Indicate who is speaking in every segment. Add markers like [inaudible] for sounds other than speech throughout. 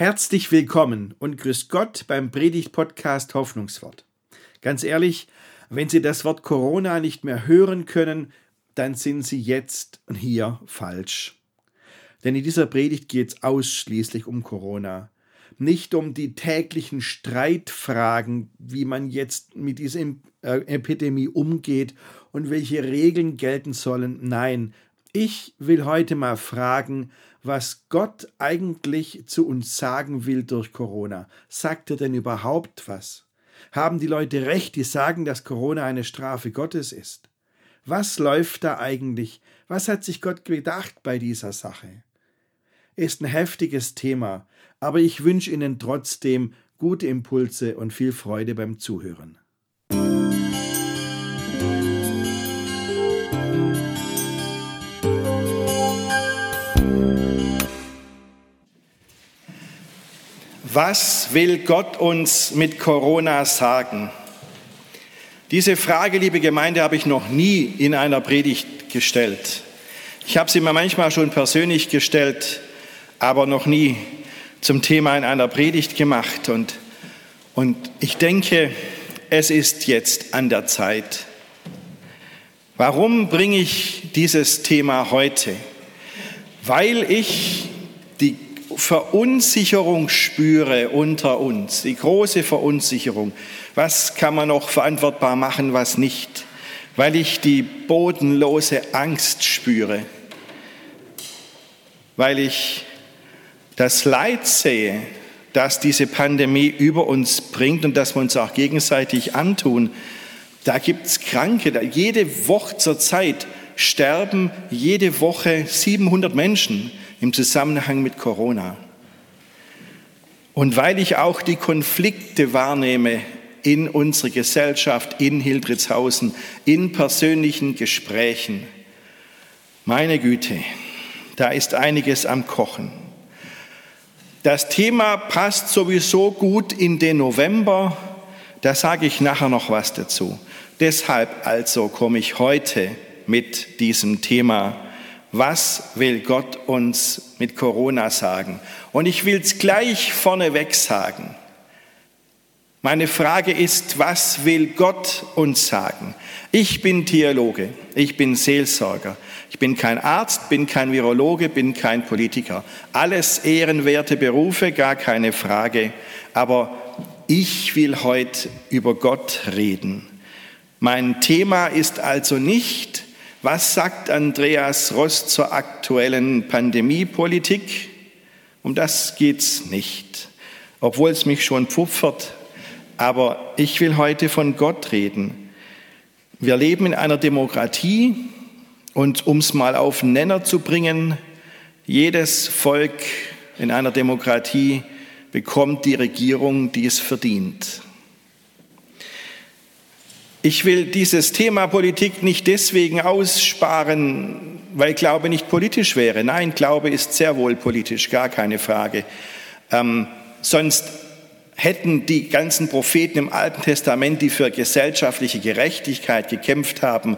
Speaker 1: Herzlich willkommen und grüß Gott beim Predigt-Podcast Hoffnungswort. Ganz ehrlich, wenn Sie das Wort Corona nicht mehr hören können, dann sind Sie jetzt hier falsch. Denn in dieser Predigt geht es ausschließlich um Corona. Nicht um die täglichen Streitfragen, wie man jetzt mit dieser äh, Epidemie umgeht und welche Regeln gelten sollen. Nein, ich will heute mal fragen, was Gott eigentlich zu uns sagen will durch Corona. Sagt er denn überhaupt was? Haben die Leute recht, die sagen, dass Corona eine Strafe Gottes ist? Was läuft da eigentlich? Was hat sich Gott gedacht bei dieser Sache? Ist ein heftiges Thema, aber ich wünsche Ihnen trotzdem gute Impulse und viel Freude beim Zuhören. Was will Gott uns mit Corona sagen? Diese Frage, liebe Gemeinde, habe ich noch nie in einer Predigt gestellt. Ich habe sie mir manchmal schon persönlich gestellt, aber noch nie zum Thema in einer Predigt gemacht. Und, und ich denke, es ist jetzt an der Zeit. Warum bringe ich dieses Thema heute? Weil ich die Verunsicherung spüre unter uns, die große Verunsicherung. Was kann man noch verantwortbar machen, was nicht? Weil ich die bodenlose Angst spüre, weil ich das Leid sehe, das diese Pandemie über uns bringt und das wir uns auch gegenseitig antun. Da gibt es Kranke, jede Woche zur Zeit sterben jede Woche 700 Menschen im Zusammenhang mit Corona. Und weil ich auch die Konflikte wahrnehme in unserer Gesellschaft, in Hildritzhausen, in persönlichen Gesprächen, meine Güte, da ist einiges am Kochen. Das Thema passt sowieso gut in den November, da sage ich nachher noch was dazu. Deshalb also komme ich heute mit diesem Thema was will Gott uns mit Corona sagen? Und ich will es gleich vorneweg sagen. Meine Frage ist, was will Gott uns sagen? Ich bin Theologe, ich bin Seelsorger, ich bin kein Arzt, bin kein Virologe, bin kein Politiker. Alles ehrenwerte Berufe, gar keine Frage. Aber ich will heute über Gott reden. Mein Thema ist also nicht, was sagt Andreas Ross zur aktuellen Pandemiepolitik? Um das geht's nicht, obwohl es mich schon pfupfert. Aber ich will heute von Gott reden. Wir leben in einer Demokratie und um es mal auf Nenner zu bringen, jedes Volk in einer Demokratie bekommt die Regierung, die es verdient. Ich will dieses Thema Politik nicht deswegen aussparen, weil Glaube nicht politisch wäre. Nein, Glaube ist sehr wohl politisch, gar keine Frage. Ähm, sonst hätten die ganzen Propheten im Alten Testament, die für gesellschaftliche Gerechtigkeit gekämpft haben,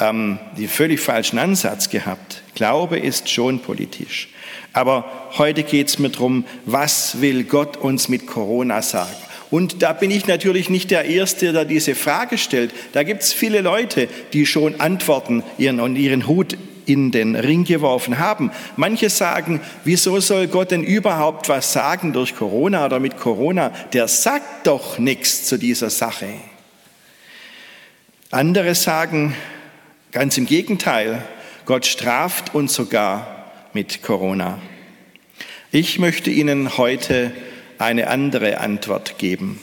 Speaker 1: ähm, die völlig falschen Ansatz gehabt. Glaube ist schon politisch. Aber heute geht es mir darum, was will Gott uns mit Corona sagen? Und da bin ich natürlich nicht der Erste, der diese Frage stellt. Da gibt es viele Leute, die schon Antworten ihren, und ihren Hut in den Ring geworfen haben. Manche sagen, wieso soll Gott denn überhaupt was sagen durch Corona oder mit Corona? Der sagt doch nichts zu dieser Sache. Andere sagen, ganz im Gegenteil, Gott straft uns sogar mit Corona. Ich möchte Ihnen heute eine andere Antwort geben.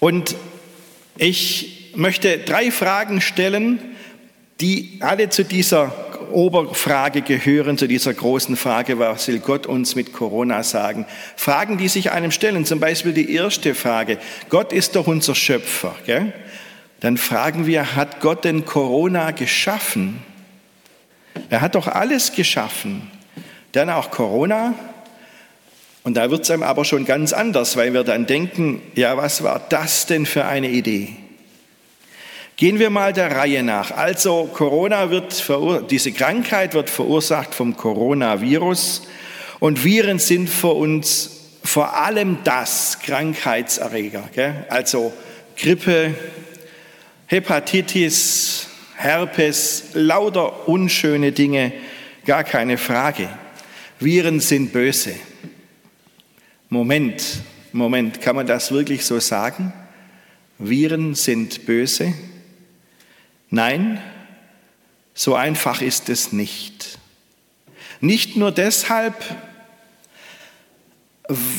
Speaker 1: Und ich möchte drei Fragen stellen, die alle zu dieser Oberfrage gehören, zu dieser großen Frage, was will Gott uns mit Corona sagen? Fragen, die sich einem stellen, zum Beispiel die erste Frage, Gott ist doch unser Schöpfer. Gell? Dann fragen wir, hat Gott denn Corona geschaffen? Er hat doch alles geschaffen. Dann auch Corona? Und da wird es einem aber schon ganz anders, weil wir dann denken, ja, was war das denn für eine Idee? Gehen wir mal der Reihe nach. Also Corona wird diese Krankheit wird verursacht vom Coronavirus Und Viren sind für uns vor allem das Krankheitserreger. Gell? Also Grippe, Hepatitis, Herpes, lauter unschöne Dinge, gar keine Frage. Viren sind böse. Moment, Moment, kann man das wirklich so sagen? Viren sind böse? Nein, so einfach ist es nicht. Nicht nur deshalb,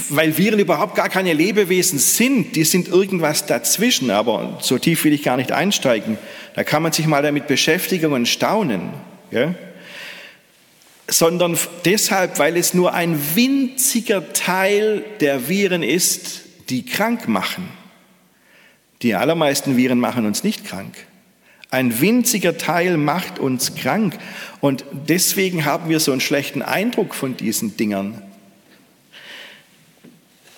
Speaker 1: weil Viren überhaupt gar keine Lebewesen sind, die sind irgendwas dazwischen, aber so tief will ich gar nicht einsteigen. Da kann man sich mal damit beschäftigen und staunen. Ja? Sondern deshalb, weil es nur ein winziger Teil der Viren ist, die krank machen. Die allermeisten Viren machen uns nicht krank. Ein winziger Teil macht uns krank. Und deswegen haben wir so einen schlechten Eindruck von diesen Dingern.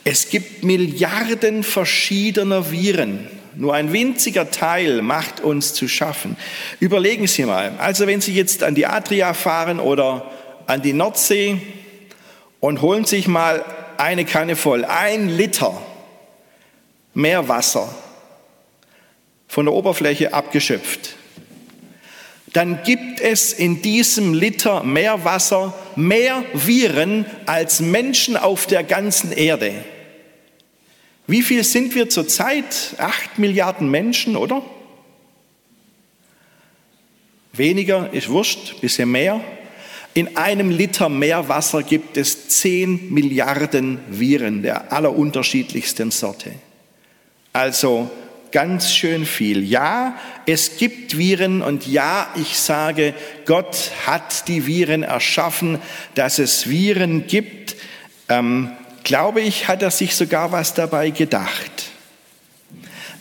Speaker 1: Es gibt Milliarden verschiedener Viren. Nur ein winziger Teil macht uns zu schaffen. Überlegen Sie mal, also wenn Sie jetzt an die Adria fahren oder an die Nordsee und holen sich mal eine Kanne voll, ein Liter Meerwasser von der Oberfläche abgeschöpft, dann gibt es in diesem Liter Meerwasser mehr Viren als Menschen auf der ganzen Erde. Wie viel sind wir zurzeit? Acht Milliarden Menschen, oder? Weniger ist wurscht, bisschen mehr. In einem Liter Meerwasser gibt es zehn Milliarden Viren der allerunterschiedlichsten Sorte. Also ganz schön viel. Ja, es gibt Viren und ja, ich sage, Gott hat die Viren erschaffen, dass es Viren gibt. Ähm, glaube ich, hat er sich sogar was dabei gedacht.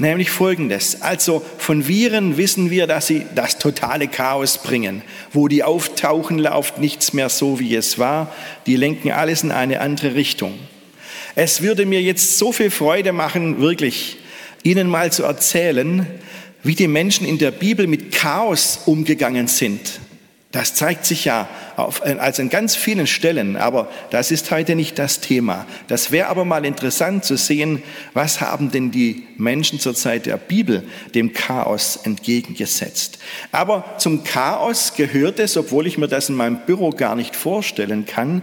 Speaker 1: Nämlich folgendes. Also von Viren wissen wir, dass sie das totale Chaos bringen. Wo die auftauchen, läuft nichts mehr so, wie es war. Die lenken alles in eine andere Richtung. Es würde mir jetzt so viel Freude machen, wirklich Ihnen mal zu erzählen, wie die Menschen in der Bibel mit Chaos umgegangen sind. Das zeigt sich ja auf, also an ganz vielen Stellen, aber das ist heute nicht das Thema. Das wäre aber mal interessant zu sehen, was haben denn die Menschen zur Zeit der Bibel dem Chaos entgegengesetzt. Aber zum Chaos gehört es, obwohl ich mir das in meinem Büro gar nicht vorstellen kann,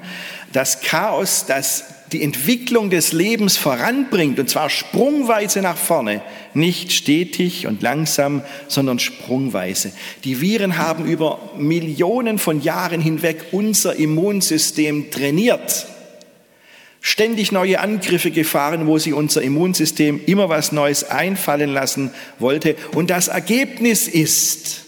Speaker 1: das Chaos, das die Entwicklung des Lebens voranbringt, und zwar sprungweise nach vorne, nicht stetig und langsam, sondern sprungweise. Die Viren haben über Millionen von Jahren hinweg unser Immunsystem trainiert, ständig neue Angriffe gefahren, wo sie unser Immunsystem immer was Neues einfallen lassen wollte. Und das Ergebnis ist,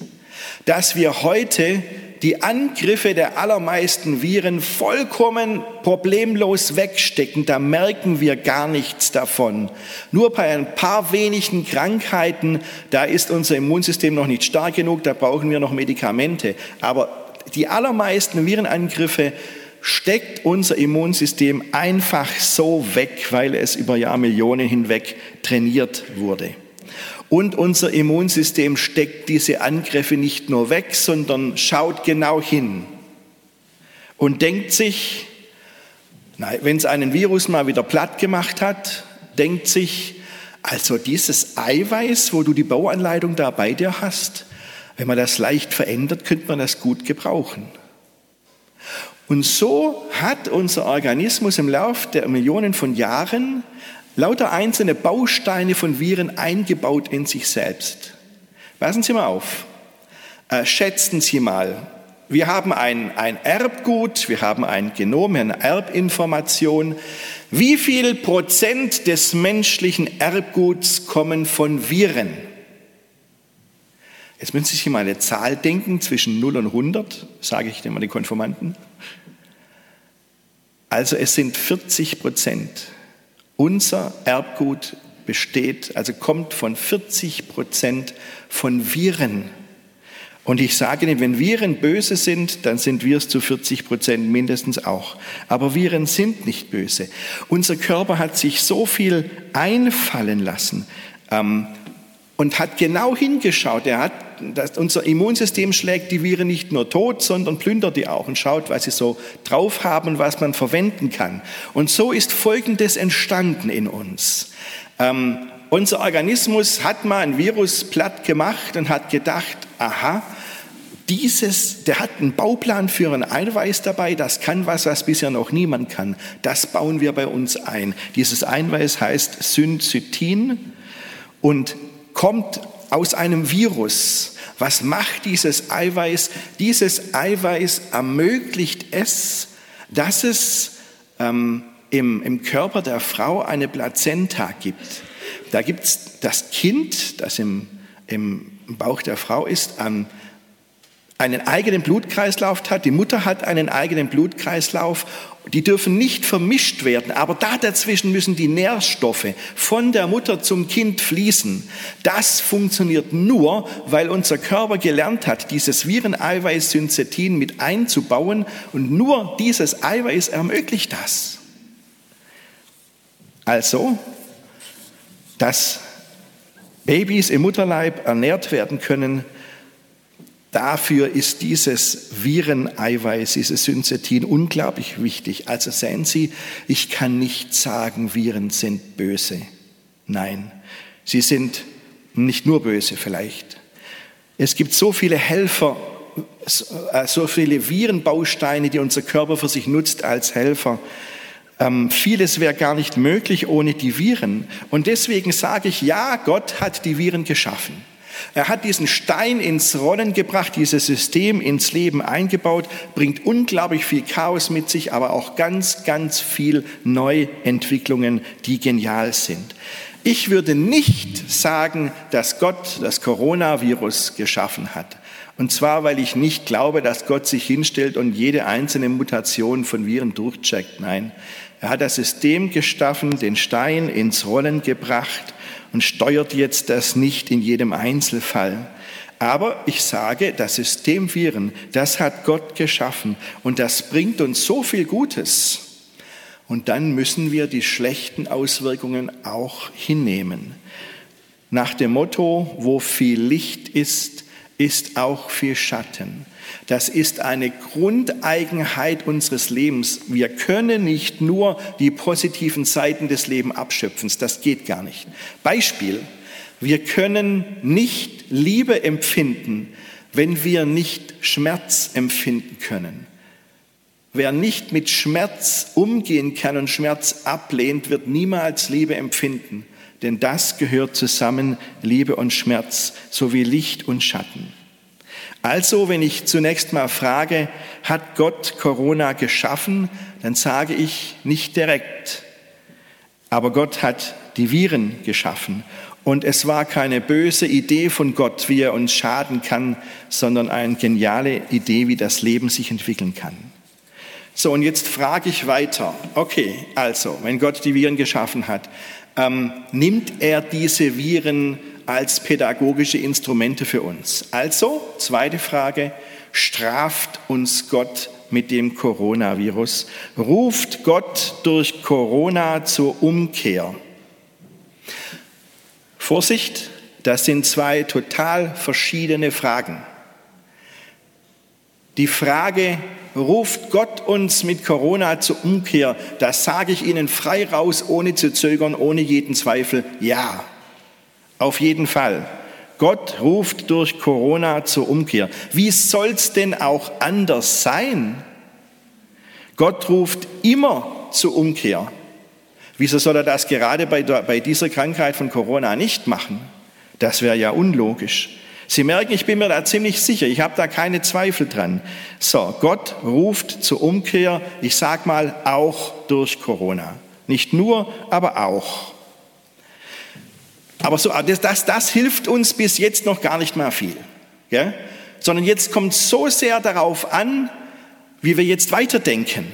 Speaker 1: dass wir heute die Angriffe der allermeisten Viren vollkommen problemlos wegstecken. Da merken wir gar nichts davon. Nur bei ein paar wenigen Krankheiten, da ist unser Immunsystem noch nicht stark genug, da brauchen wir noch Medikamente. Aber die allermeisten Virenangriffe steckt unser Immunsystem einfach so weg, weil es über Jahrmillionen hinweg trainiert wurde. Und unser Immunsystem steckt diese Angriffe nicht nur weg, sondern schaut genau hin und denkt sich, wenn es einen Virus mal wieder platt gemacht hat, denkt sich, also dieses Eiweiß, wo du die Bauanleitung da bei dir hast, wenn man das leicht verändert, könnte man das gut gebrauchen. Und so hat unser Organismus im Lauf der Millionen von Jahren lauter einzelne Bausteine von Viren eingebaut in sich selbst. Passen Sie mal auf. Äh, schätzen Sie mal. Wir haben ein, ein Erbgut, wir haben ein Genom, eine Erbinformation. Wie viel Prozent des menschlichen Erbguts kommen von Viren? Jetzt müssen Sie sich mal eine Zahl denken zwischen 0 und 100, sage ich immer den Konformanten. Also es sind 40 Prozent. Unser Erbgut besteht, also kommt von 40 Prozent von Viren. Und ich sage Ihnen, wenn Viren böse sind, dann sind wir es zu 40 Prozent mindestens auch. Aber Viren sind nicht böse. Unser Körper hat sich so viel einfallen lassen ähm, und hat genau hingeschaut. Er hat das, unser Immunsystem schlägt die Viren nicht nur tot, sondern plündert die auch und schaut, was sie so drauf haben und was man verwenden kann. Und so ist Folgendes entstanden in uns. Ähm, unser Organismus hat mal ein Virus platt gemacht und hat gedacht, aha, dieses, der hat einen Bauplan für ein Eiweiß dabei, das kann was, was bisher noch niemand kann. Das bauen wir bei uns ein. Dieses Eiweiß heißt Syncytin und kommt aus einem Virus. Was macht dieses Eiweiß? Dieses Eiweiß ermöglicht es, dass es ähm, im, im Körper der Frau eine Plazenta gibt. Da gibt es das Kind, das im, im Bauch der Frau ist, an einen eigenen Blutkreislauf hat, die Mutter hat einen eigenen Blutkreislauf, die dürfen nicht vermischt werden, aber da dazwischen müssen die Nährstoffe von der Mutter zum Kind fließen. Das funktioniert nur, weil unser Körper gelernt hat, dieses Vireneiweiß Synthetin mit einzubauen und nur dieses Eiweiß ermöglicht das. Also, dass Babys im Mutterleib ernährt werden können, Dafür ist dieses Vireneiweiß, dieses Synthetin unglaublich wichtig. Also sehen Sie, ich kann nicht sagen, Viren sind böse. Nein, sie sind nicht nur böse vielleicht. Es gibt so viele Helfer, so viele Virenbausteine, die unser Körper für sich nutzt als Helfer. Ähm, vieles wäre gar nicht möglich ohne die Viren. Und deswegen sage ich, ja, Gott hat die Viren geschaffen. Er hat diesen Stein ins Rollen gebracht, dieses System ins Leben eingebaut, bringt unglaublich viel Chaos mit sich, aber auch ganz, ganz viel Neuentwicklungen, die genial sind. Ich würde nicht sagen, dass Gott das Coronavirus geschaffen hat. Und zwar, weil ich nicht glaube, dass Gott sich hinstellt und jede einzelne Mutation von Viren durchcheckt. Nein, er hat das System geschaffen, den Stein ins Rollen gebracht und steuert jetzt das nicht in jedem Einzelfall. Aber ich sage, das System Viren, das hat Gott geschaffen und das bringt uns so viel Gutes. Und dann müssen wir die schlechten Auswirkungen auch hinnehmen. Nach dem Motto, wo viel Licht ist, ist auch viel Schatten. Das ist eine Grundeigenheit unseres Lebens. Wir können nicht nur die positiven Seiten des Lebens abschöpfen. Das geht gar nicht. Beispiel. Wir können nicht Liebe empfinden, wenn wir nicht Schmerz empfinden können. Wer nicht mit Schmerz umgehen kann und Schmerz ablehnt, wird niemals Liebe empfinden. Denn das gehört zusammen, Liebe und Schmerz, sowie Licht und Schatten. Also, wenn ich zunächst mal frage, hat Gott Corona geschaffen, dann sage ich nicht direkt. Aber Gott hat die Viren geschaffen. Und es war keine böse Idee von Gott, wie er uns schaden kann, sondern eine geniale Idee, wie das Leben sich entwickeln kann. So, und jetzt frage ich weiter. Okay, also, wenn Gott die Viren geschaffen hat, ähm, nimmt er diese Viren als pädagogische Instrumente für uns. Also, zweite Frage, straft uns Gott mit dem Coronavirus? Ruft Gott durch Corona zur Umkehr? Vorsicht, das sind zwei total verschiedene Fragen. Die Frage, ruft Gott uns mit Corona zur Umkehr, das sage ich Ihnen frei raus, ohne zu zögern, ohne jeden Zweifel, ja. Auf jeden Fall. Gott ruft durch Corona zur Umkehr. Wie soll's denn auch anders sein? Gott ruft immer zur Umkehr. Wieso soll er das gerade bei, der, bei dieser Krankheit von Corona nicht machen? Das wäre ja unlogisch. Sie merken, ich bin mir da ziemlich sicher, ich habe da keine Zweifel dran. So, Gott ruft zur Umkehr, ich sag mal, auch durch Corona. Nicht nur, aber auch. Aber so, das, das, das hilft uns bis jetzt noch gar nicht mal viel. Ja? Sondern jetzt kommt so sehr darauf an, wie wir jetzt weiterdenken,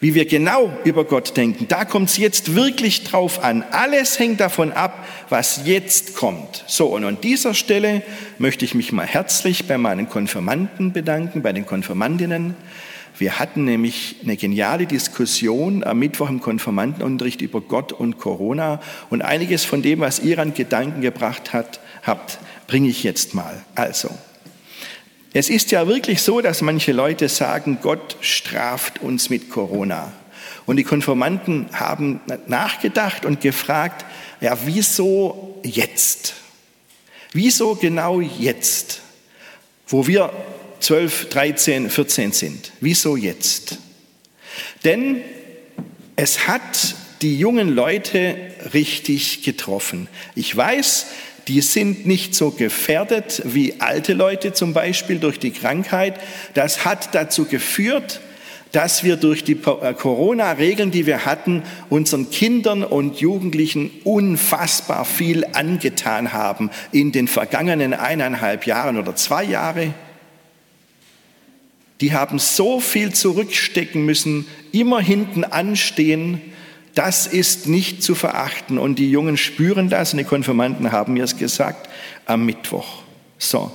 Speaker 1: wie wir genau über Gott denken. Da kommt es jetzt wirklich drauf an. Alles hängt davon ab, was jetzt kommt. So, und an dieser Stelle möchte ich mich mal herzlich bei meinen Konfirmanden bedanken, bei den Konfirmandinnen. Wir hatten nämlich eine geniale Diskussion am Mittwoch im Konfirmandenunterricht über Gott und Corona und einiges von dem, was ihr an Gedanken gebracht hat, habt, bringe ich jetzt mal. Also, es ist ja wirklich so, dass manche Leute sagen, Gott straft uns mit Corona. Und die Konformanten haben nachgedacht und gefragt, ja, wieso jetzt? Wieso genau jetzt, wo wir 12, 13, 14 sind? Wieso jetzt? Denn es hat die jungen Leute richtig getroffen. Ich weiß, die sind nicht so gefährdet wie alte Leute zum Beispiel durch die Krankheit. Das hat dazu geführt, dass wir durch die äh, Corona-Regeln, die wir hatten, unseren Kindern und Jugendlichen unfassbar viel angetan haben in den vergangenen eineinhalb Jahren oder zwei Jahre. Die haben so viel zurückstecken müssen, immer hinten anstehen. Das ist nicht zu verachten. Und die Jungen spüren das und die Konfirmanden haben mir es gesagt am Mittwoch. So.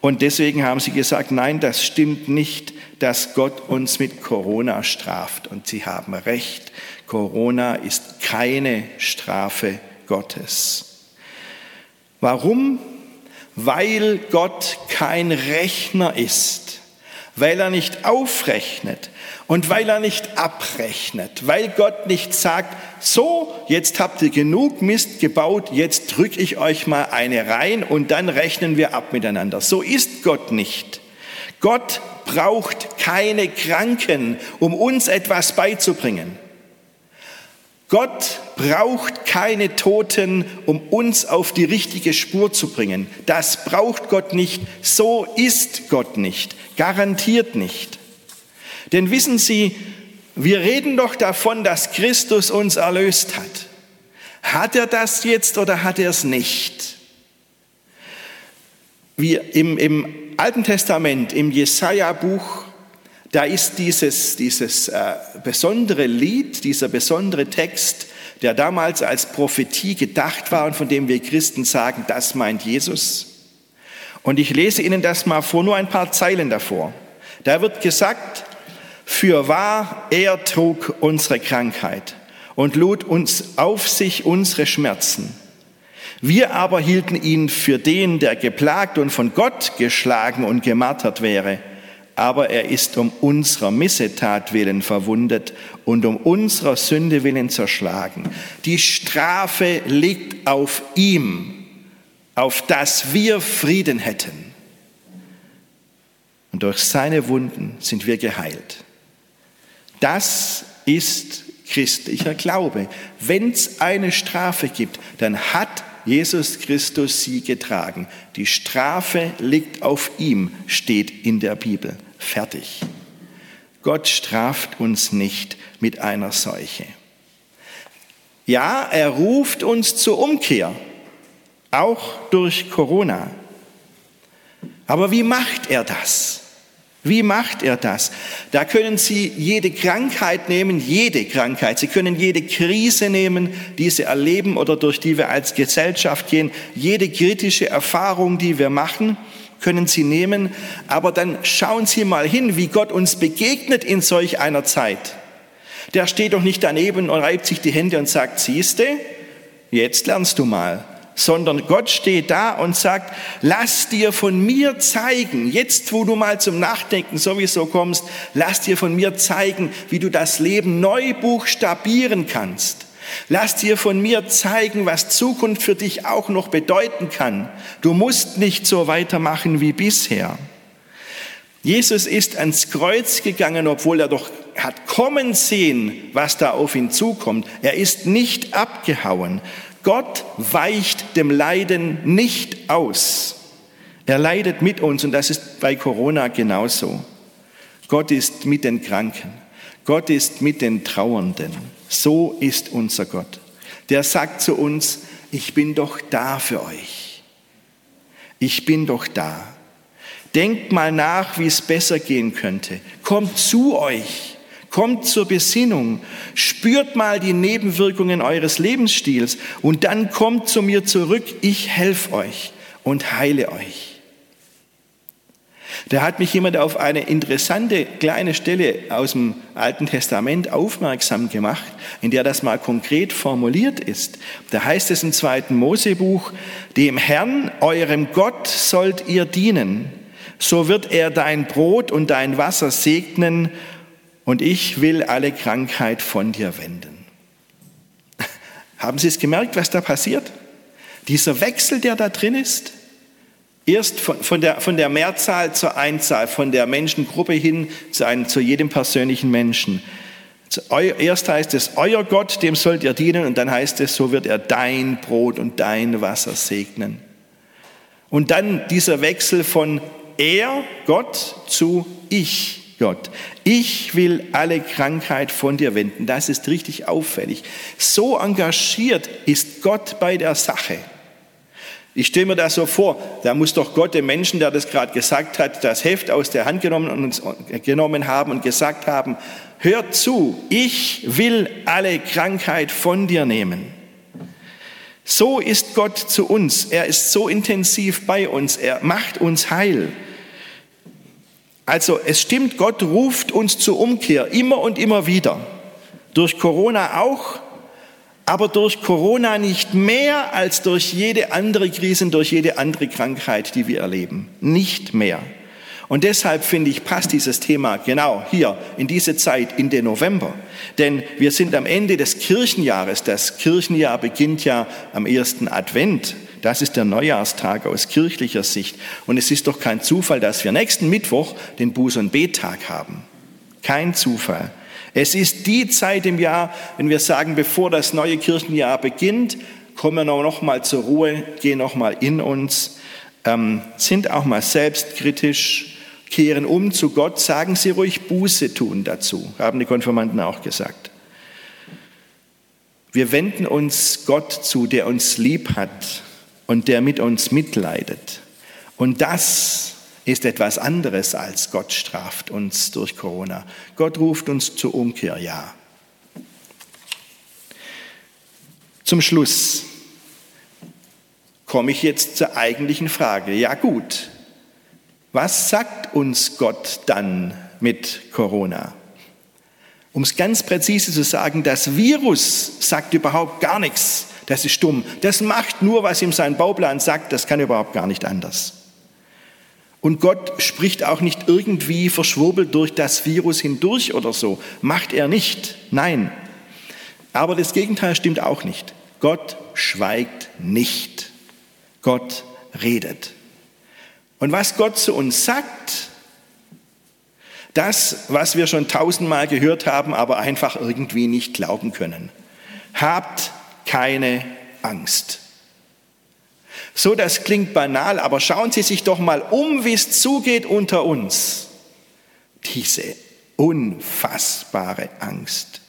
Speaker 1: Und deswegen haben sie gesagt, nein, das stimmt nicht, dass Gott uns mit Corona straft. Und sie haben recht, Corona ist keine Strafe Gottes. Warum? Weil Gott kein Rechner ist, weil er nicht aufrechnet, und weil er nicht abrechnet, weil Gott nicht sagt, so, jetzt habt ihr genug Mist gebaut, jetzt drücke ich euch mal eine rein und dann rechnen wir ab miteinander. So ist Gott nicht. Gott braucht keine Kranken, um uns etwas beizubringen. Gott braucht keine Toten, um uns auf die richtige Spur zu bringen. Das braucht Gott nicht. So ist Gott nicht. Garantiert nicht. Denn wissen Sie, wir reden doch davon, dass Christus uns erlöst hat. Hat er das jetzt oder hat er es nicht? Wie im, im Alten Testament, im Jesaja-Buch, da ist dieses, dieses äh, besondere Lied, dieser besondere Text, der damals als Prophetie gedacht war und von dem wir Christen sagen, das meint Jesus. Und ich lese Ihnen das mal vor, nur ein paar Zeilen davor. Da wird gesagt, für wahr, er trug unsere Krankheit und lud uns auf sich unsere Schmerzen. Wir aber hielten ihn für den, der geplagt und von Gott geschlagen und gemartert wäre. Aber er ist um unserer Missetat willen verwundet und um unserer Sünde willen zerschlagen. Die Strafe liegt auf ihm, auf dass wir Frieden hätten. Und durch seine Wunden sind wir geheilt. Das ist christlicher Glaube. Wenn es eine Strafe gibt, dann hat Jesus Christus sie getragen. Die Strafe liegt auf ihm, steht in der Bibel. Fertig. Gott straft uns nicht mit einer Seuche. Ja, er ruft uns zur Umkehr, auch durch Corona. Aber wie macht er das? Wie macht er das? Da können Sie jede Krankheit nehmen, jede Krankheit. Sie können jede Krise nehmen, die Sie erleben oder durch die wir als Gesellschaft gehen. Jede kritische Erfahrung, die wir machen, können Sie nehmen. Aber dann schauen Sie mal hin, wie Gott uns begegnet in solch einer Zeit. Der steht doch nicht daneben und reibt sich die Hände und sagt, siehste, jetzt lernst du mal sondern Gott steht da und sagt, lass dir von mir zeigen, jetzt wo du mal zum Nachdenken sowieso kommst, lass dir von mir zeigen, wie du das Leben neu buchstabieren kannst. Lass dir von mir zeigen, was Zukunft für dich auch noch bedeuten kann. Du musst nicht so weitermachen wie bisher. Jesus ist ans Kreuz gegangen, obwohl er doch hat kommen sehen, was da auf ihn zukommt. Er ist nicht abgehauen, Gott weicht dem Leiden nicht aus. Er leidet mit uns und das ist bei Corona genauso. Gott ist mit den Kranken. Gott ist mit den Trauernden. So ist unser Gott. Der sagt zu uns, ich bin doch da für euch. Ich bin doch da. Denkt mal nach, wie es besser gehen könnte. Kommt zu euch. Kommt zur Besinnung, spürt mal die Nebenwirkungen eures Lebensstils und dann kommt zu mir zurück, ich helfe euch und heile euch. Da hat mich jemand auf eine interessante kleine Stelle aus dem Alten Testament aufmerksam gemacht, in der das mal konkret formuliert ist. Da heißt es im zweiten Mosebuch, dem Herrn, eurem Gott, sollt ihr dienen. So wird er dein Brot und dein Wasser segnen und ich will alle Krankheit von dir wenden. [laughs] Haben Sie es gemerkt, was da passiert? Dieser Wechsel, der da drin ist, Erst von, von, der, von der Mehrzahl zur Einzahl, von der Menschengruppe hin zu, einem, zu jedem persönlichen Menschen. Erst heißt es, euer Gott, dem sollt ihr dienen, und dann heißt es, so wird er dein Brot und dein Wasser segnen. Und dann dieser Wechsel von er, Gott, zu ich, Gott. Ich will alle Krankheit von dir wenden. Das ist richtig auffällig. So engagiert ist Gott bei der Sache. Ich stelle mir das so vor, da muss doch Gott dem Menschen, der das gerade gesagt hat, das Heft aus der Hand genommen, und, genommen haben und gesagt haben, hör zu, ich will alle Krankheit von dir nehmen. So ist Gott zu uns. Er ist so intensiv bei uns. Er macht uns heil. Also es stimmt, Gott ruft uns zur Umkehr immer und immer wieder. Durch Corona auch, aber durch Corona nicht mehr als durch jede andere Krise, durch jede andere Krankheit, die wir erleben. Nicht mehr. Und deshalb finde ich, passt dieses Thema genau hier in diese Zeit, in den November. Denn wir sind am Ende des Kirchenjahres. Das Kirchenjahr beginnt ja am ersten Advent. Das ist der Neujahrstag aus kirchlicher Sicht. Und es ist doch kein Zufall, dass wir nächsten Mittwoch den Buß- und Bettag haben. Kein Zufall. Es ist die Zeit im Jahr, wenn wir sagen, bevor das neue Kirchenjahr beginnt, kommen wir noch mal zur Ruhe, gehen noch mal in uns, ähm, sind auch mal selbstkritisch, kehren um zu Gott, sagen Sie ruhig Buße tun dazu, haben die Konfirmanden auch gesagt. Wir wenden uns Gott zu, der uns lieb hat und der mit uns mitleidet. Und das ist etwas anderes als Gott straft uns durch Corona. Gott ruft uns zur Umkehr, ja. Zum Schluss komme ich jetzt zur eigentlichen Frage. Ja gut, was sagt uns Gott dann mit Corona? Um es ganz präzise zu sagen, das Virus sagt überhaupt gar nichts. Das ist stumm. Das macht nur, was ihm sein Bauplan sagt. Das kann überhaupt gar nicht anders. Und Gott spricht auch nicht irgendwie verschwurbelt durch das Virus hindurch oder so. Macht er nicht. Nein. Aber das Gegenteil stimmt auch nicht. Gott schweigt nicht. Gott redet. Und was Gott zu uns sagt, das, was wir schon tausendmal gehört haben, aber einfach irgendwie nicht glauben können. Habt keine Angst. So, das klingt banal, aber schauen Sie sich doch mal um, wie es zugeht unter uns. Diese unfassbare Angst.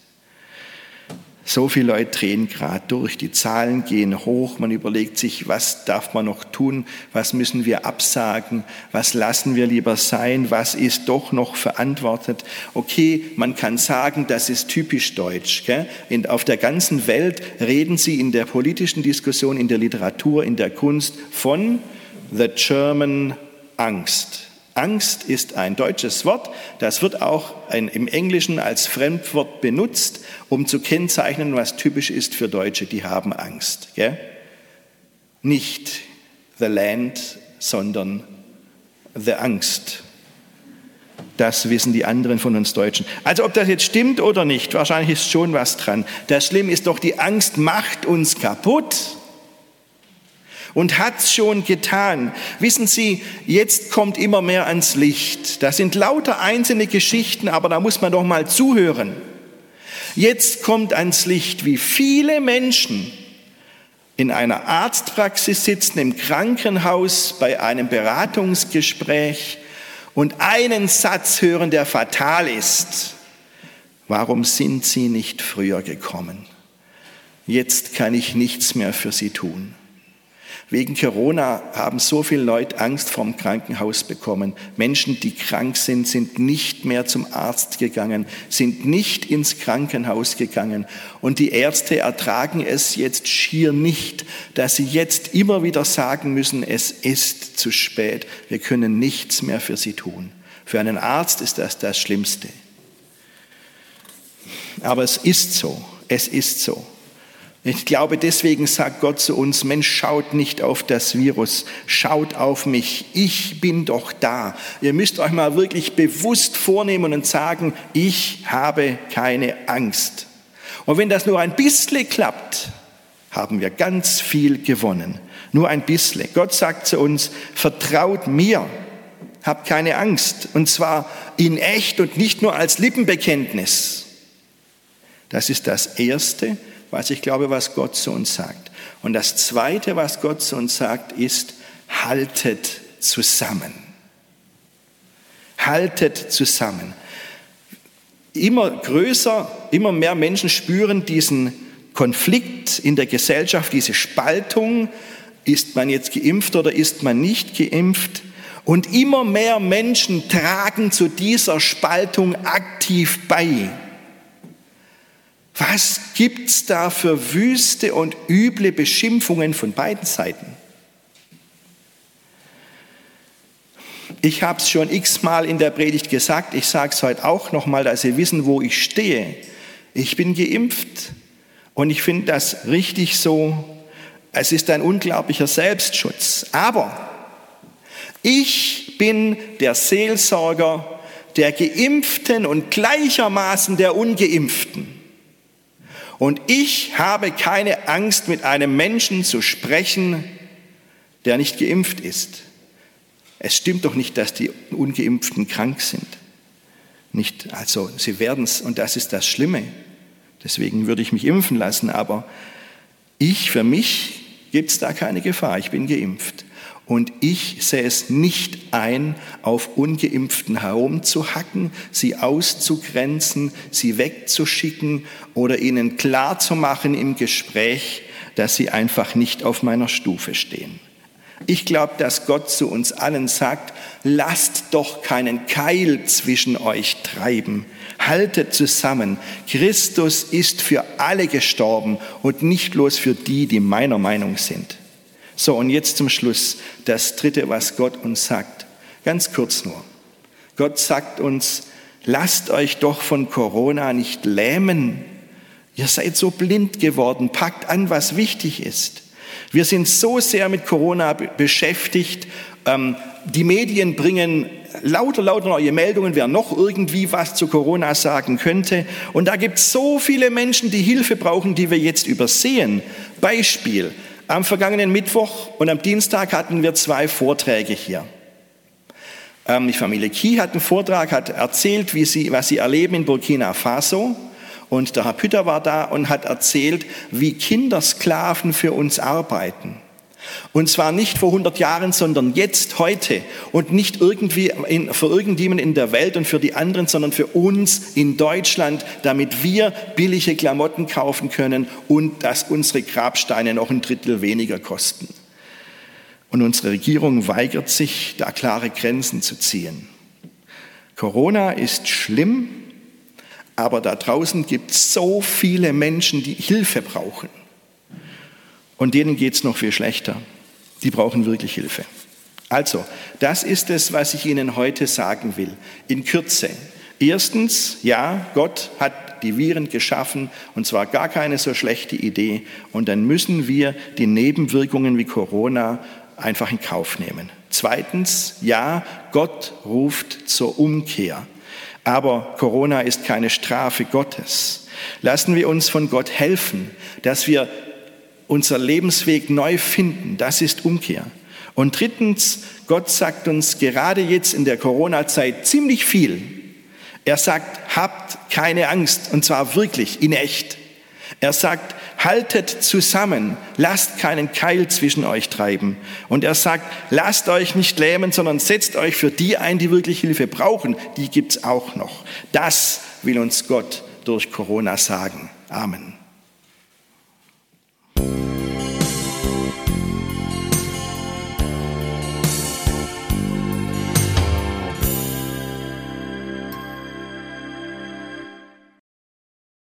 Speaker 1: So viele Leute drehen gerade durch, die Zahlen gehen hoch, man überlegt sich, was darf man noch tun, was müssen wir absagen, was lassen wir lieber sein, was ist doch noch verantwortet. Okay, man kann sagen, das ist typisch deutsch. Gell? In, auf der ganzen Welt reden sie in der politischen Diskussion, in der Literatur, in der Kunst von the German Angst. Angst ist ein deutsches Wort, das wird auch im Englischen als Fremdwort benutzt, um zu kennzeichnen, was typisch ist für Deutsche, die haben Angst. Gell? Nicht the land, sondern the Angst. Das wissen die anderen von uns Deutschen. Also ob das jetzt stimmt oder nicht, wahrscheinlich ist schon was dran. Das Schlimme ist doch, die Angst macht uns kaputt und hat's schon getan. Wissen Sie, jetzt kommt immer mehr ans Licht. Das sind lauter einzelne Geschichten, aber da muss man doch mal zuhören. Jetzt kommt ans Licht, wie viele Menschen in einer Arztpraxis sitzen, im Krankenhaus, bei einem Beratungsgespräch und einen Satz hören, der fatal ist. Warum sind Sie nicht früher gekommen? Jetzt kann ich nichts mehr für Sie tun. Wegen Corona haben so viele Leute Angst vorm Krankenhaus bekommen. Menschen, die krank sind, sind nicht mehr zum Arzt gegangen, sind nicht ins Krankenhaus gegangen. Und die Ärzte ertragen es jetzt schier nicht, dass sie jetzt immer wieder sagen müssen, es ist zu spät, wir können nichts mehr für sie tun. Für einen Arzt ist das das Schlimmste. Aber es ist so, es ist so. Ich glaube, deswegen sagt Gott zu uns, Mensch, schaut nicht auf das Virus, schaut auf mich, ich bin doch da. Ihr müsst euch mal wirklich bewusst vornehmen und sagen, ich habe keine Angst. Und wenn das nur ein bisschen klappt, haben wir ganz viel gewonnen. Nur ein bisschen. Gott sagt zu uns, vertraut mir, habt keine Angst. Und zwar in echt und nicht nur als Lippenbekenntnis. Das ist das Erste, was ich glaube, was Gott zu uns sagt. Und das Zweite, was Gott zu uns sagt, ist, haltet zusammen. Haltet zusammen. Immer größer, immer mehr Menschen spüren diesen Konflikt in der Gesellschaft, diese Spaltung. Ist man jetzt geimpft oder ist man nicht geimpft? Und immer mehr Menschen tragen zu dieser Spaltung aktiv bei. Was gibt's da für wüste und üble Beschimpfungen von beiden Seiten? Ich habe es schon x-mal in der Predigt gesagt, ich sage es heute auch nochmal, dass Sie wissen, wo ich stehe. Ich bin geimpft und ich finde das richtig so. Es ist ein unglaublicher Selbstschutz. Aber ich bin der Seelsorger der Geimpften und gleichermaßen der Ungeimpften. Und ich habe keine Angst, mit einem Menschen zu sprechen, der nicht geimpft ist. Es stimmt doch nicht, dass die ungeimpften krank sind. Nicht, also sie werden es, und das ist das Schlimme. Deswegen würde ich mich impfen lassen, aber ich, für mich gibt es da keine Gefahr. Ich bin geimpft. Und ich sehe es nicht ein, auf ungeimpften herumzuhacken, sie auszugrenzen, sie wegzuschicken oder ihnen klarzumachen im Gespräch, dass sie einfach nicht auf meiner Stufe stehen. Ich glaube, dass Gott zu uns allen sagt, lasst doch keinen Keil zwischen euch treiben. Haltet zusammen. Christus ist für alle gestorben und nicht bloß für die, die meiner Meinung sind. So, und jetzt zum Schluss das Dritte, was Gott uns sagt. Ganz kurz nur. Gott sagt uns, lasst euch doch von Corona nicht lähmen. Ihr seid so blind geworden. Packt an, was wichtig ist. Wir sind so sehr mit Corona beschäftigt. Ähm, die Medien bringen lauter, lauter neue Meldungen, wer noch irgendwie was zu Corona sagen könnte. Und da gibt es so viele Menschen, die Hilfe brauchen, die wir jetzt übersehen. Beispiel, am vergangenen Mittwoch und am Dienstag hatten wir zwei Vorträge hier. Ähm, die Familie Kie hat einen Vortrag, hat erzählt, wie sie, was sie erleben in Burkina Faso. Und der Herr Pütter war da und hat erzählt, wie Kindersklaven für uns arbeiten. Und zwar nicht vor 100 Jahren, sondern jetzt, heute. Und nicht irgendwie in, für irgendjemanden in der Welt und für die anderen, sondern für uns in Deutschland, damit wir billige Klamotten kaufen können und dass unsere Grabsteine noch ein Drittel weniger kosten. Und unsere Regierung weigert sich, da klare Grenzen zu ziehen. Corona ist schlimm, aber da draußen gibt es so viele Menschen, die Hilfe brauchen. Und denen geht es noch viel schlechter. Die brauchen wirklich Hilfe. Also, das ist es, was ich Ihnen heute sagen will. In Kürze. Erstens, ja, Gott hat die Viren geschaffen und zwar gar keine so schlechte Idee. Und dann müssen wir die Nebenwirkungen wie Corona einfach in Kauf nehmen. Zweitens, ja, Gott ruft zur Umkehr. Aber Corona ist keine Strafe Gottes. Lassen wir uns von Gott helfen, dass wir unser Lebensweg neu finden. Das ist Umkehr. Und drittens, Gott sagt uns gerade jetzt in der Corona-Zeit ziemlich viel. Er sagt, habt keine Angst, und zwar wirklich in echt. Er sagt, haltet zusammen, lasst keinen Keil zwischen euch treiben. Und er sagt, lasst euch nicht lähmen, sondern setzt euch für die ein, die wirklich Hilfe brauchen. Die gibt's auch noch. Das will uns Gott durch Corona sagen. Amen.